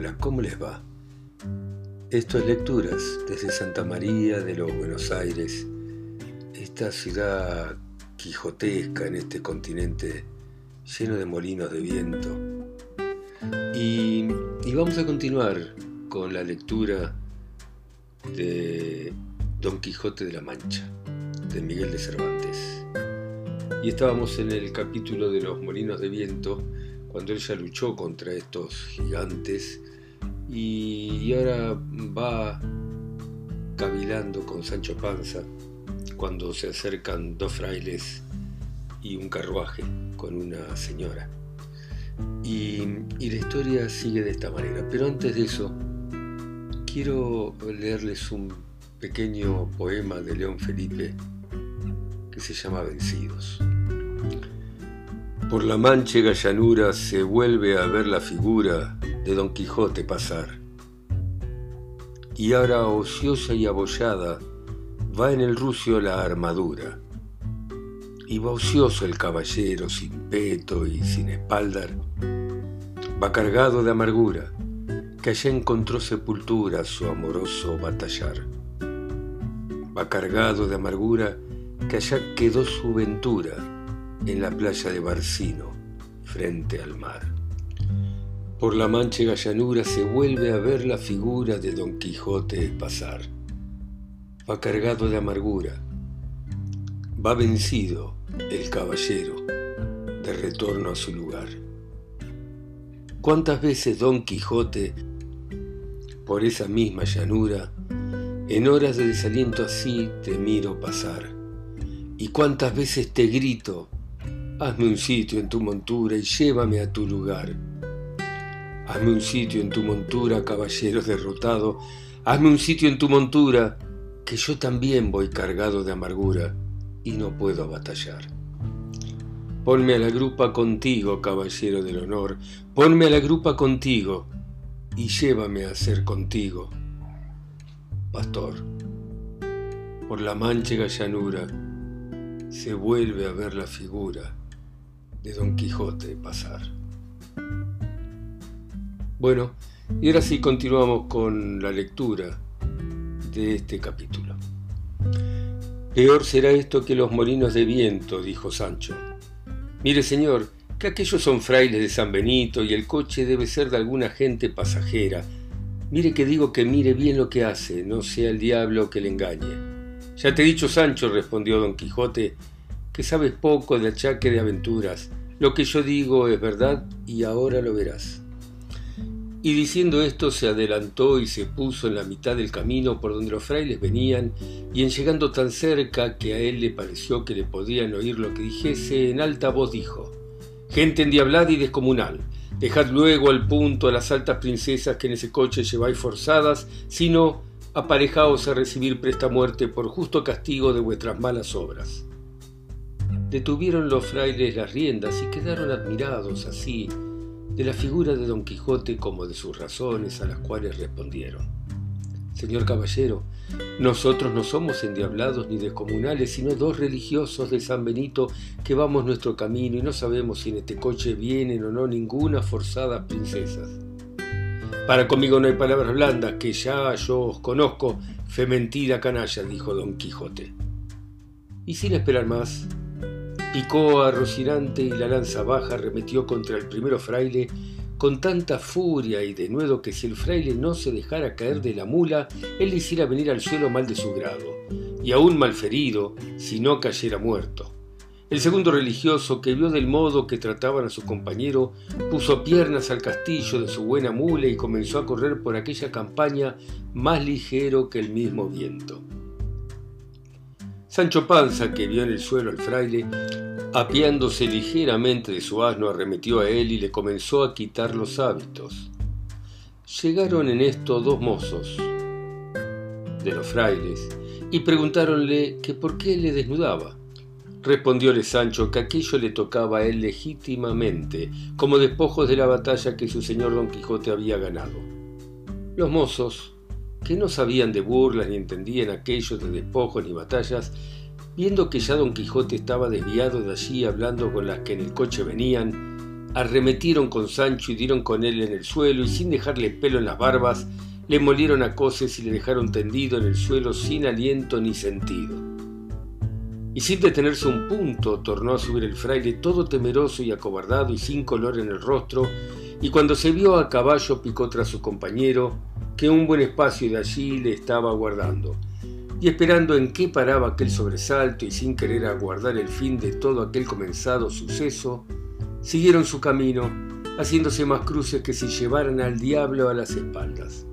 Hola, ¿cómo les va? Esto es Lecturas desde Santa María de los Buenos Aires, esta ciudad quijotesca en este continente lleno de molinos de viento. Y, y vamos a continuar con la lectura de Don Quijote de la Mancha, de Miguel de Cervantes. Y estábamos en el capítulo de los molinos de viento, cuando él ya luchó contra estos gigantes y, ahora va cavilando con Sancho Panza cuando se acercan dos frailes y un carruaje con una señora. Y, y, la historia sigue de esta manera. Pero antes de eso, quiero leerles un pequeño poema de León Felipe que se llama Vencidos. Por la manchega llanura se vuelve a ver la figura de Don Quijote pasar. Y ahora ociosa y abollada va en el rucio la armadura. Y va ocioso el caballero sin peto y sin espaldar. Va cargado de amargura, que allá encontró sepultura su amoroso batallar. Va cargado de amargura, que allá quedó su ventura en la playa de Barcino, frente al mar. Por la manchega llanura se vuelve a ver la figura de Don Quijote pasar. Va cargado de amargura, va vencido el caballero de retorno a su lugar. ¿Cuántas veces Don Quijote, por esa misma llanura, en horas de desaliento así te miro pasar? ¿Y cuántas veces te grito Hazme un sitio en tu montura y llévame a tu lugar. Hazme un sitio en tu montura, caballero derrotado. Hazme un sitio en tu montura, que yo también voy cargado de amargura y no puedo batallar. Ponme a la grupa contigo, caballero del honor. Ponme a la grupa contigo y llévame a ser contigo, pastor. Por la manchega llanura se vuelve a ver la figura de Don Quijote pasar. Bueno, y ahora sí continuamos con la lectura de este capítulo. Peor será esto que los molinos de viento, dijo Sancho. Mire, señor, que aquellos son frailes de San Benito y el coche debe ser de alguna gente pasajera. Mire que digo que mire bien lo que hace, no sea el diablo que le engañe. Ya te he dicho, Sancho, respondió don Quijote, que sabes poco de achaque de aventuras. Lo que yo digo es verdad y ahora lo verás. Y diciendo esto se adelantó y se puso en la mitad del camino por donde los frailes venían, y en llegando tan cerca que a él le pareció que le podían oír lo que dijese, en alta voz dijo, Gente endiablada y descomunal, dejad luego al punto a las altas princesas que en ese coche lleváis forzadas, sino aparejaos a recibir presta muerte por justo castigo de vuestras malas obras. Detuvieron los frailes las riendas y quedaron admirados así de la figura de Don Quijote como de sus razones a las cuales respondieron. Señor caballero, nosotros no somos endiablados ni descomunales, sino dos religiosos de San Benito que vamos nuestro camino y no sabemos si en este coche vienen o no ninguna forzada princesas. Para conmigo no hay palabras blandas, que ya yo os conozco, fe mentira canalla, dijo don Quijote. Y sin esperar más, Picó a Rocinante y la lanza baja remetió contra el primero fraile con tanta furia y denuedo que si el fraile no se dejara caer de la mula, él le hiciera venir al suelo mal de su grado, y aún malferido, si no cayera muerto. El segundo religioso, que vio del modo que trataban a su compañero, puso piernas al castillo de su buena mula y comenzó a correr por aquella campaña más ligero que el mismo viento. Sancho Panza, que vio en el suelo al fraile, apiándose ligeramente de su asno, arremetió a él y le comenzó a quitar los hábitos. Llegaron en esto dos mozos de los frailes y preguntáronle que por qué le desnudaba. Respondióle Sancho que aquello le tocaba a él legítimamente, como despojos de la batalla que su señor Don Quijote había ganado. Los mozos que no sabían de burlas ni entendían aquello de despojos ni batallas, viendo que ya don Quijote estaba desviado de allí hablando con las que en el coche venían, arremetieron con Sancho y dieron con él en el suelo y sin dejarle pelo en las barbas, le molieron a coces y le dejaron tendido en el suelo sin aliento ni sentido. Y sin detenerse un punto, tornó a subir el fraile todo temeroso y acobardado y sin color en el rostro, y cuando se vio a caballo picó tras su compañero, que un buen espacio de allí le estaba aguardando, y esperando en qué paraba aquel sobresalto y sin querer aguardar el fin de todo aquel comenzado suceso, siguieron su camino, haciéndose más cruces que si llevaran al diablo a las espaldas.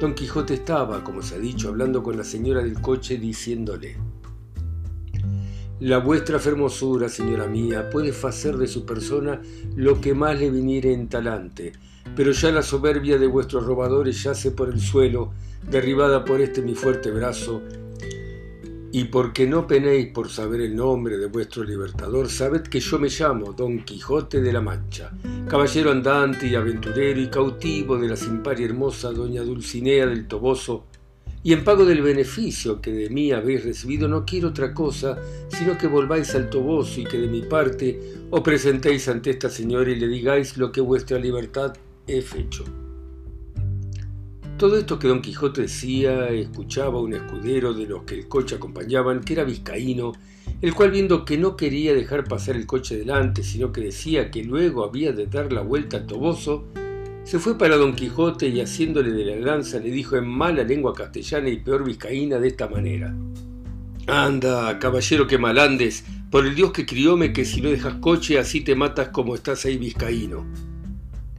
Don Quijote estaba, como se ha dicho, hablando con la señora del coche, diciéndole La vuestra fermosura, señora mía, puede hacer de su persona lo que más le viniere en talante, pero ya la soberbia de vuestros robadores yace por el suelo, derribada por este mi fuerte brazo, y porque no penéis por saber el nombre de vuestro libertador, sabed que yo me llamo Don Quijote de la Mancha, caballero andante y aventurero y cautivo de la sin y hermosa doña Dulcinea del Toboso, y en pago del beneficio que de mí habéis recibido no quiero otra cosa, sino que volváis al Toboso y que de mi parte os presentéis ante esta señora y le digáis lo que vuestra libertad he fecho. Todo esto que don Quijote decía, escuchaba un escudero de los que el coche acompañaban, que era vizcaíno, el cual viendo que no quería dejar pasar el coche delante, sino que decía que luego había de dar la vuelta al toboso, se fue para don Quijote y haciéndole de la lanza le dijo en mala lengua castellana y peor vizcaína de esta manera. Anda, caballero que malandes, por el Dios que crióme que si no dejas coche así te matas como estás ahí vizcaíno.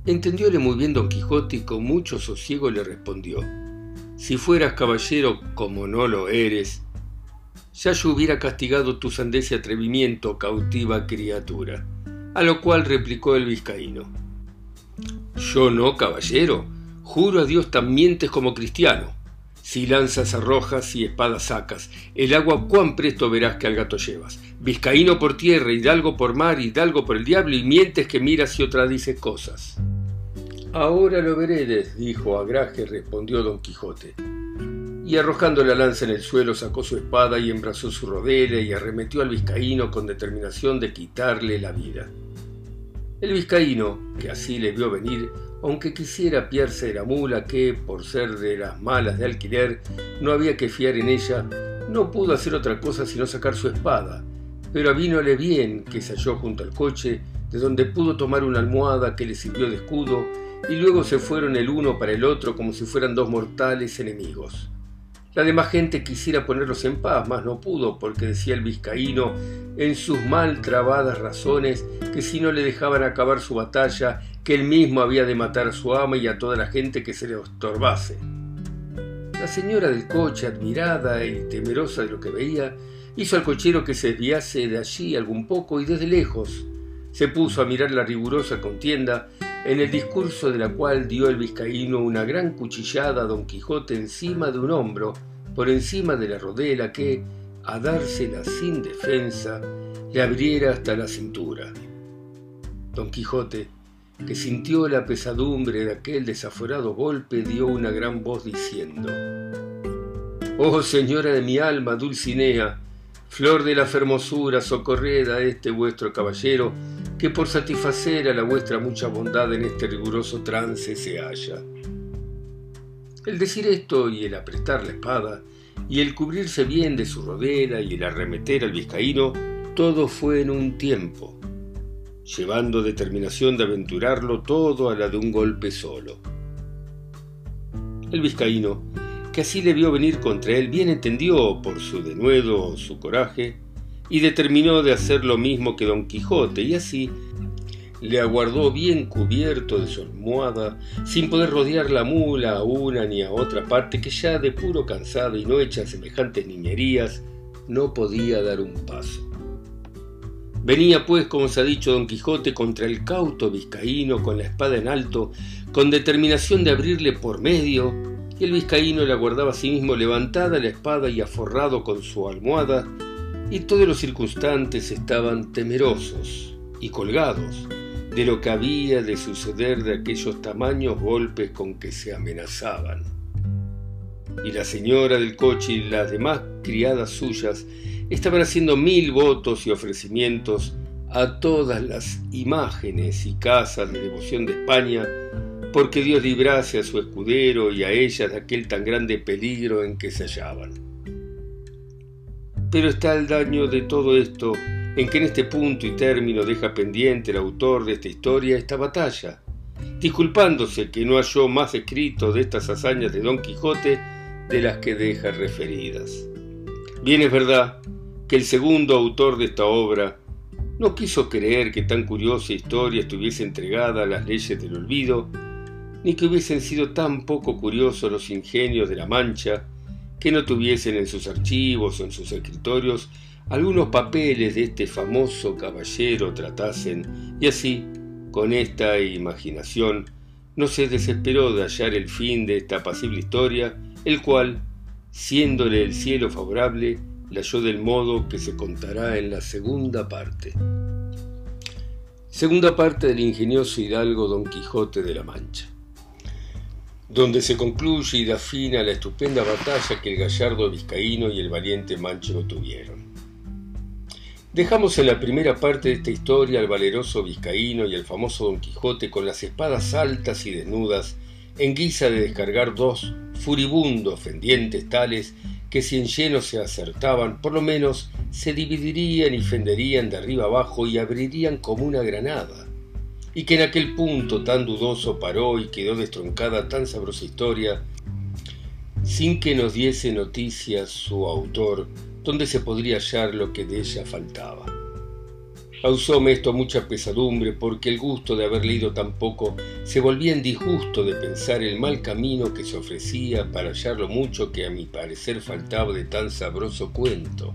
Entendióle muy bien don Quijote y con mucho sosiego le respondió, Si fueras caballero como no lo eres, ya yo hubiera castigado tu sandez y atrevimiento, cautiva criatura. A lo cual replicó el vizcaíno, Yo no, caballero, juro a Dios tan mientes como cristiano. Si lanzas arrojas y espadas sacas, el agua cuán presto verás que al gato llevas. Vizcaíno por tierra, hidalgo por mar, hidalgo por el diablo, y mientes que miras y otra dices cosas. Ahora lo veredes, dijo Agraje, respondió don Quijote. Y arrojando la lanza en el suelo, sacó su espada y embrazó su rodela y arremetió al vizcaíno con determinación de quitarle la vida. El vizcaíno, que así le vio venir, aunque quisiera piarse de la mula que, por ser de las malas de alquiler, no había que fiar en ella, no pudo hacer otra cosa sino sacar su espada, pero avínole bien que se halló junto al coche, de donde pudo tomar una almohada que le sirvió de escudo y luego se fueron el uno para el otro como si fueran dos mortales enemigos. La demás gente quisiera ponerlos en paz, mas no pudo, porque decía el vizcaíno en sus mal trabadas razones que si no le dejaban acabar su batalla, que él mismo había de matar a su ama y a toda la gente que se le estorbase. La señora del coche, admirada y temerosa de lo que veía, hizo al cochero que se desviase de allí algún poco y desde lejos se puso a mirar la rigurosa contienda en el discurso de la cual dio el vizcaíno una gran cuchillada a don Quijote encima de un hombro, por encima de la rodela que, a dársela sin defensa, le abriera hasta la cintura. Don Quijote, que sintió la pesadumbre de aquel desaforado golpe, dio una gran voz diciendo, Oh señora de mi alma, Dulcinea, flor de la fermosura, socorred a este vuestro caballero, que por satisfacer a la vuestra mucha bondad en este riguroso trance se halla. El decir esto y el apretar la espada, y el cubrirse bien de su rodera y el arremeter al vizcaíno, todo fue en un tiempo, llevando determinación de aventurarlo todo a la de un golpe solo. El vizcaíno, que así le vio venir contra él, bien entendió por su denuedo su coraje, y determinó de hacer lo mismo que don Quijote, y así le aguardó bien cubierto de su almohada, sin poder rodear la mula a una ni a otra parte, que ya de puro cansada y no hecha semejantes niñerías, no podía dar un paso. Venía pues, como se ha dicho don Quijote, contra el cauto vizcaíno con la espada en alto, con determinación de abrirle por medio, y el vizcaíno le aguardaba a sí mismo levantada la espada y aforrado con su almohada, y todos los circunstantes estaban temerosos y colgados de lo que había de suceder de aquellos tamaños golpes con que se amenazaban. Y la señora del coche y las demás criadas suyas estaban haciendo mil votos y ofrecimientos a todas las imágenes y casas de devoción de España, porque Dios librase a su escudero y a ellas de aquel tan grande peligro en que se hallaban. Pero está el daño de todo esto en que en este punto y término deja pendiente el autor de esta historia esta batalla, disculpándose que no halló más escrito de estas hazañas de Don Quijote de las que deja referidas. Bien es verdad que el segundo autor de esta obra no quiso creer que tan curiosa historia estuviese entregada a las leyes del olvido, ni que hubiesen sido tan poco curiosos los ingenios de la Mancha que no tuviesen en sus archivos o en sus escritorios algunos papeles de este famoso caballero tratasen, y así, con esta imaginación, no se desesperó de hallar el fin de esta apacible historia, el cual, siéndole el cielo favorable, la halló del modo que se contará en la segunda parte. Segunda parte del ingenioso hidalgo Don Quijote de la Mancha, donde se concluye y da fin a la estupenda batalla que el gallardo vizcaíno y el valiente manchego tuvieron. Dejamos en la primera parte de esta historia al valeroso vizcaíno y al famoso Don Quijote con las espadas altas y desnudas en guisa de descargar dos furibundos fendientes tales que si en lleno se acertaban, por lo menos se dividirían y fenderían de arriba abajo y abrirían como una granada. Y que en aquel punto tan dudoso paró y quedó destroncada tan sabrosa historia, sin que nos diese noticias su autor ¿Dónde se podría hallar lo que de ella faltaba. Causóme esto mucha pesadumbre porque el gusto de haber leído tan poco se volvía en disgusto de pensar el mal camino que se ofrecía para hallar lo mucho que a mi parecer faltaba de tan sabroso cuento.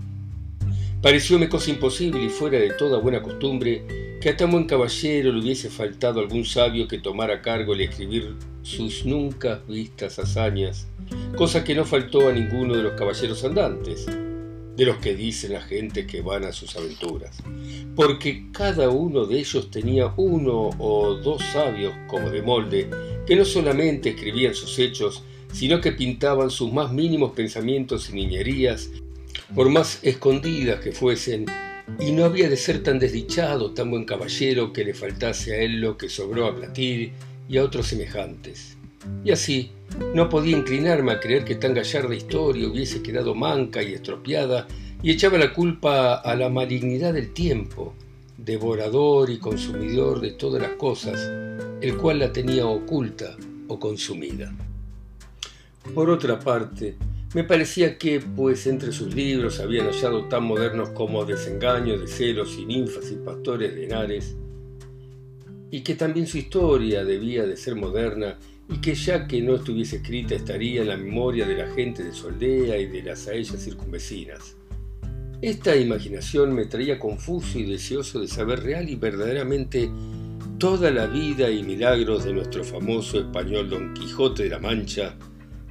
Parecióme cosa imposible y fuera de toda buena costumbre que a tan buen caballero le hubiese faltado algún sabio que tomara cargo el escribir sus nunca vistas hazañas, cosa que no faltó a ninguno de los caballeros andantes de los que dice la gente que van a sus aventuras, porque cada uno de ellos tenía uno o dos sabios como de molde, que no solamente escribían sus hechos, sino que pintaban sus más mínimos pensamientos y niñerías, por más escondidas que fuesen, y no había de ser tan desdichado, tan buen caballero, que le faltase a él lo que sobró a Platir y a otros semejantes. Y así, no podía inclinarme a creer que tan gallarda historia hubiese quedado manca y estropeada y echaba la culpa a la malignidad del tiempo, devorador y consumidor de todas las cosas, el cual la tenía oculta o consumida. Por otra parte, me parecía que, pues entre sus libros habían hallado tan modernos como Desengaño de celos y ninfas y pastores de Henares, y que también su historia debía de ser moderna y que ya que no estuviese escrita estaría en la memoria de la gente de su aldea y de las a ellas circunvecinas. Esta imaginación me traía confuso y deseoso de saber real y verdaderamente toda la vida y milagros de nuestro famoso español Don Quijote de la Mancha,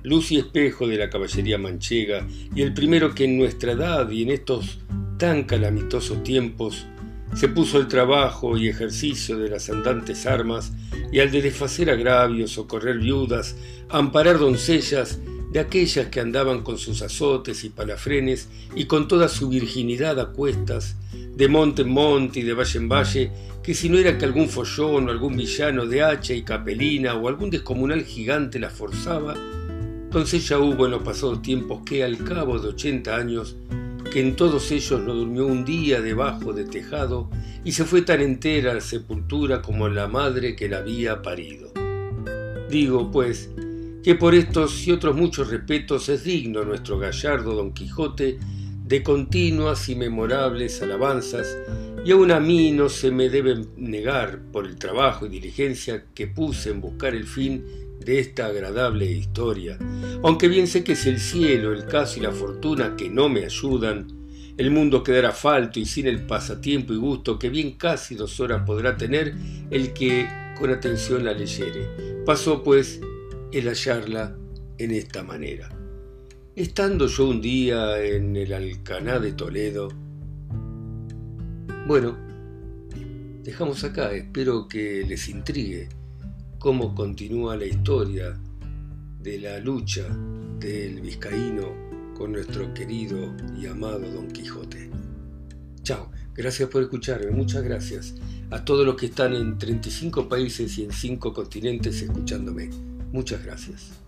luz y espejo de la caballería manchega, y el primero que en nuestra edad y en estos tan calamitosos tiempos se puso el trabajo y ejercicio de las andantes armas y al de desfacer agravios, socorrer viudas, amparar doncellas de aquellas que andaban con sus azotes y palafrenes y con toda su virginidad a cuestas, de monte en monte y de valle en valle, que si no era que algún follón o algún villano de hacha y capelina o algún descomunal gigante la forzaba, doncella hubo en los pasados tiempos que al cabo de ochenta años que en todos ellos no durmió un día debajo de tejado y se fue tan entera a la sepultura como la madre que la había parido. Digo, pues, que por estos y otros muchos respetos es digno nuestro gallardo Don Quijote de continuas y memorables alabanzas, y aun a mí no se me debe negar por el trabajo y diligencia que puse en buscar el fin de esta agradable historia, aunque bien sé que si el cielo, el caso y la fortuna que no me ayudan, el mundo quedará falto y sin el pasatiempo y gusto que bien casi dos horas podrá tener el que con atención la leyere. Pasó pues el hallarla en esta manera. Estando yo un día en el Alcaná de Toledo, bueno, dejamos acá, espero que les intrigue cómo continúa la historia de la lucha del vizcaíno con nuestro querido y amado Don Quijote. Chao. Gracias por escucharme, muchas gracias. A todos los que están en 35 países y en 5 continentes escuchándome, muchas gracias.